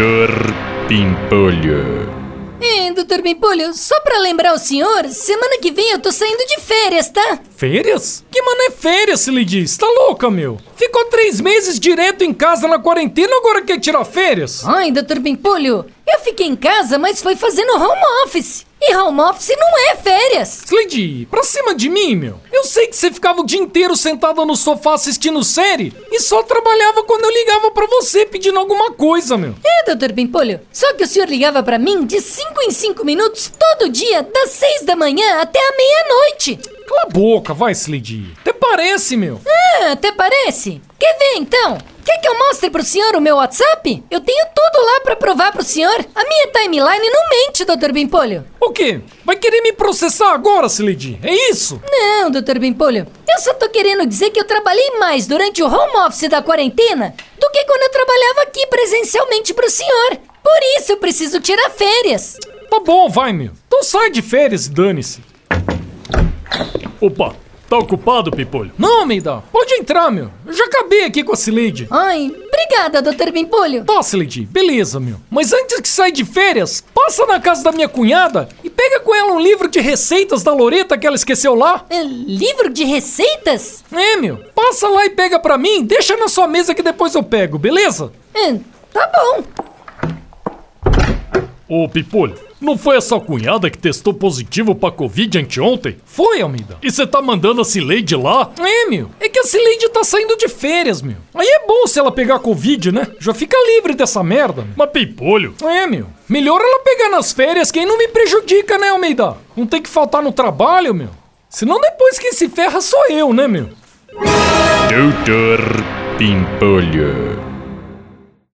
Doutor Pimpolho. É, doutor Pimpolho, só pra lembrar o senhor, semana que vem eu tô saindo de férias, tá? Férias? Que mano é férias, se lhe diz? Tá louca, meu? Ficou três meses direto em casa na quarentena, agora quer tirar férias? Ai, doutor Pimpolho, eu fiquei em casa, mas foi fazendo home office. E home office não é férias. Slade, pra cima de mim, meu. Eu sei que você ficava o dia inteiro sentada no sofá assistindo série e só trabalhava quando eu ligava pra você pedindo alguma coisa, meu. É, doutor Pimpolho, só que o senhor ligava pra mim de 5 em 5 minutos todo dia, das 6 da manhã até a meia-noite. Cala a boca, vai, Slade. Até parece, meu. Ah, até parece. Quer ver então? Quer que eu mostre pro senhor o meu WhatsApp? Eu tenho tudo lá pra provar pro senhor. A minha timeline não mente, doutor Bimpolho. O quê? Vai querer me processar agora, Slade? É isso? Não, doutor Bimpolho. Eu só tô querendo dizer que eu trabalhei mais durante o home office da quarentena do que quando eu trabalhava aqui presencialmente pro senhor. Por isso eu preciso tirar férias. Tá bom, vai, meu. Então sai de férias e dane-se. Opa, tá ocupado, Pimpolho? Não, Meida, pode entrar, meu. Eu já acabei aqui com a Slade. Ai, obrigada, doutor Bimpolho. Tá, Slade, beleza, meu. Mas antes que sair de férias, passa na casa da minha cunhada e pega com ela um livro de receitas da Loreta que ela esqueceu lá. É, livro de receitas? É, meu. Passa lá e pega pra mim, deixa na sua mesa que depois eu pego, beleza? É, tá bom. Ô, Pimpolho, não foi essa cunhada que testou positivo pra Covid anteontem? Foi, Almeida. E você tá mandando a Cileide lá? É, meu. É que a Cileide tá saindo de férias, meu. Aí é bom se ela pegar Covid, né? Já fica livre dessa merda. Meu. Mas Pimpolho... É, meu. Melhor ela pegar nas férias, quem não me prejudica, né, Almeida? Não tem que faltar no trabalho, meu. Senão depois quem se ferra sou eu, né, meu? Doutor Pimpolho.